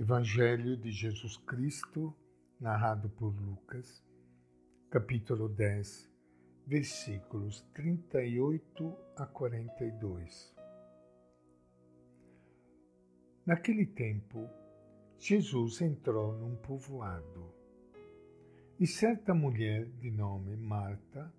Evangelho de Jesus Cristo, narrado por Lucas, capítulo 10, versículos 38 a 42. Naquele tempo, Jesus entrou num povoado e certa mulher de nome Marta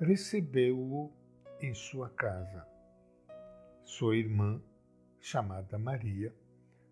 recebeu-o em sua casa. Sua irmã, chamada Maria,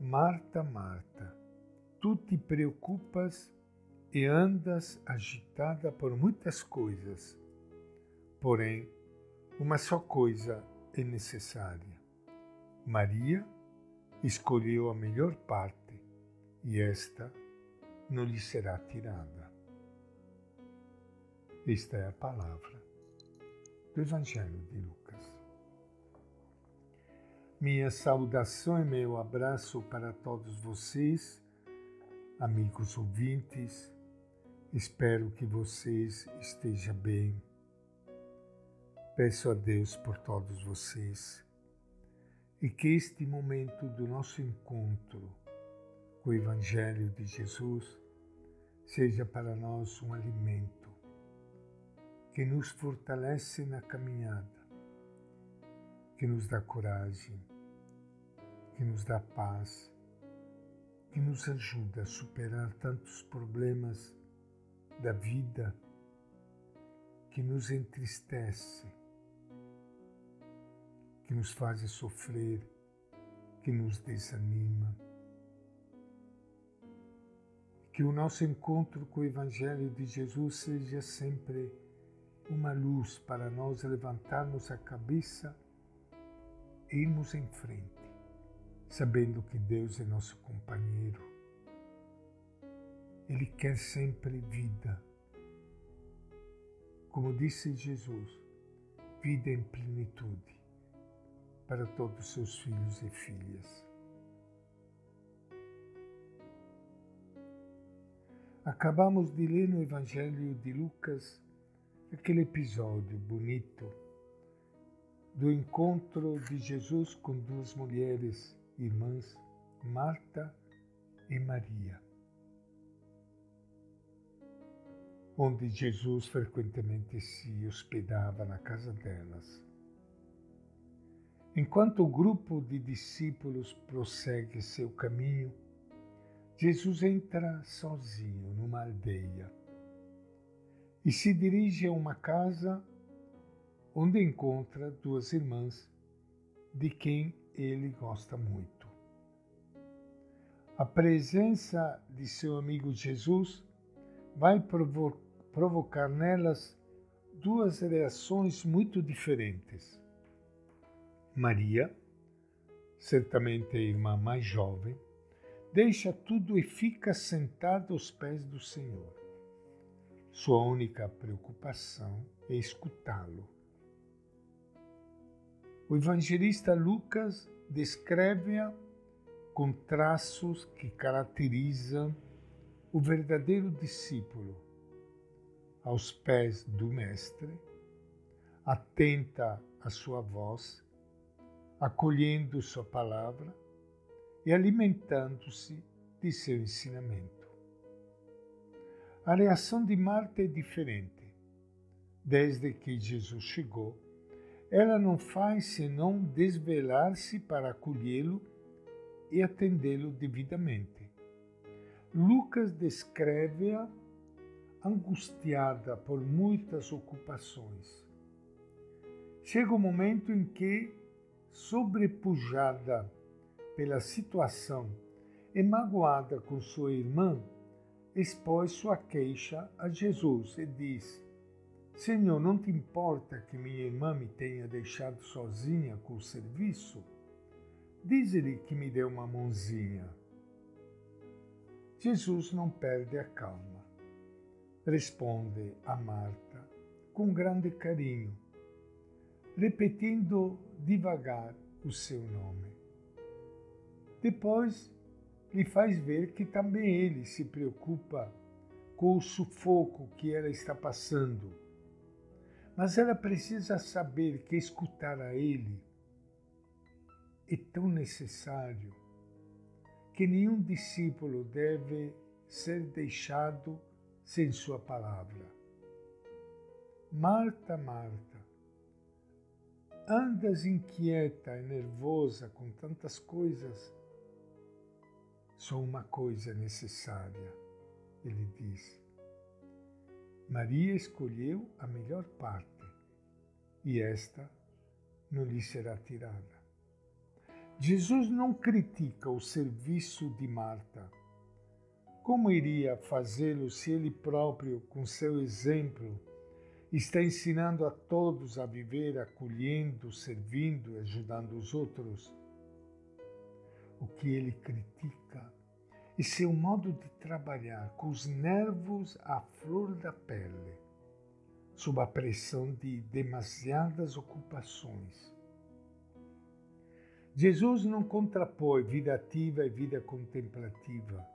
Marta, Marta, tu te preocupas e andas agitada por muitas coisas. Porém, uma só coisa é necessária. Maria escolheu a melhor parte e esta não lhe será tirada. Esta é a palavra do Evangelho de Lucas. Minha saudação e meu abraço para todos vocês, amigos ouvintes. Espero que vocês estejam bem. Peço a Deus por todos vocês e que este momento do nosso encontro com o Evangelho de Jesus seja para nós um alimento que nos fortalece na caminhada que nos dá coragem, que nos dá paz, que nos ajuda a superar tantos problemas da vida que nos entristece, que nos faz sofrer, que nos desanima. Que o nosso encontro com o Evangelho de Jesus seja sempre uma luz para nós levantarmos a cabeça irmos em frente, sabendo que Deus é nosso companheiro. Ele quer sempre vida. Como disse Jesus, vida em plenitude para todos os seus filhos e filhas. Acabamos de ler no Evangelho de Lucas aquele episódio bonito do encontro de Jesus com duas mulheres irmãs, Marta e Maria, onde Jesus frequentemente se hospedava na casa delas. Enquanto o grupo de discípulos prossegue seu caminho, Jesus entra sozinho numa aldeia e se dirige a uma casa onde encontra duas irmãs de quem ele gosta muito. A presença de seu amigo Jesus vai provo provocar nelas duas reações muito diferentes. Maria, certamente a irmã mais jovem, deixa tudo e fica sentada aos pés do Senhor. Sua única preocupação é escutá-lo o evangelista Lucas descreve-a com traços que caracterizam o verdadeiro discípulo, aos pés do Mestre, atenta à sua voz, acolhendo sua palavra e alimentando-se de seu ensinamento. A reação de Marta é diferente. Desde que Jesus chegou, ela não faz senão desvelar-se para acolhê-lo e atendê-lo devidamente. Lucas descreve-a angustiada por muitas ocupações. Chega o um momento em que, sobrepujada pela situação e magoada com sua irmã, expôs sua queixa a Jesus e diz: Senhor, não te importa que minha irmã me tenha deixado sozinha com o serviço? Diz-lhe que me dê uma mãozinha. Jesus não perde a calma. Responde a Marta com grande carinho, repetindo devagar o seu nome. Depois lhe faz ver que também ele se preocupa com o sufoco que ela está passando. Mas ela precisa saber que escutar a ele é tão necessário que nenhum discípulo deve ser deixado sem sua palavra. Marta, Marta, andas inquieta e nervosa com tantas coisas? Só uma coisa necessária, ele diz. Maria escolheu a melhor parte e esta não lhe será tirada. Jesus não critica o serviço de Marta. Como iria fazê-lo se ele próprio, com seu exemplo, está ensinando a todos a viver acolhendo, servindo e ajudando os outros? O que ele critica é seu modo de trabalhar com os nervos à flor da pele, sob a pressão de demasiadas ocupações Jesus não contrapõe vida ativa e vida contemplativa,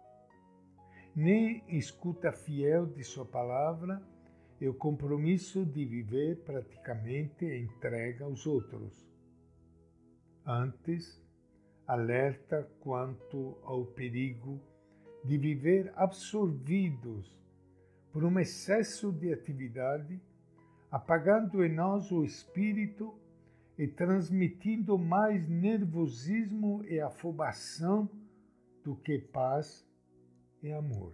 nem escuta fiel de Sua palavra e o compromisso de viver praticamente entrega aos outros. Antes, alerta quanto ao perigo de viver absorvidos por um excesso de atividade, apagando em nós o espírito e transmitindo mais nervosismo e afobação do que paz e amor.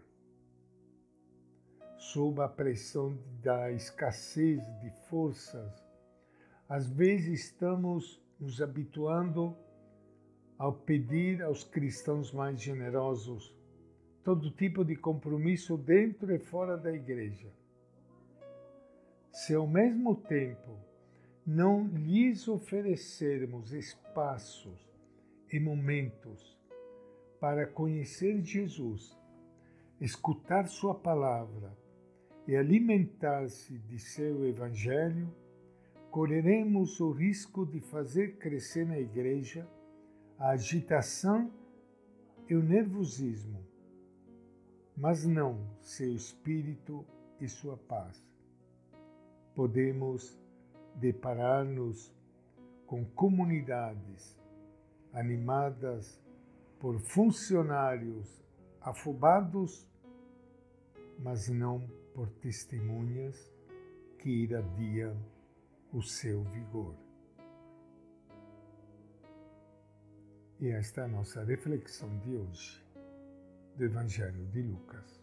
Sob a pressão da escassez de forças, às vezes estamos nos habituando ao pedir aos cristãos mais generosos todo tipo de compromisso dentro e fora da igreja. Se ao mesmo tempo não lhes oferecermos espaços e momentos para conhecer Jesus, escutar Sua palavra e alimentar-se de seu Evangelho, correremos o risco de fazer crescer na Igreja a agitação e o nervosismo, mas não seu espírito e sua paz. Podemos deparar-nos com comunidades animadas por funcionários afobados, mas não por testemunhas que irradiam o seu vigor. E esta é a nossa reflexão de hoje do Evangelho de Lucas.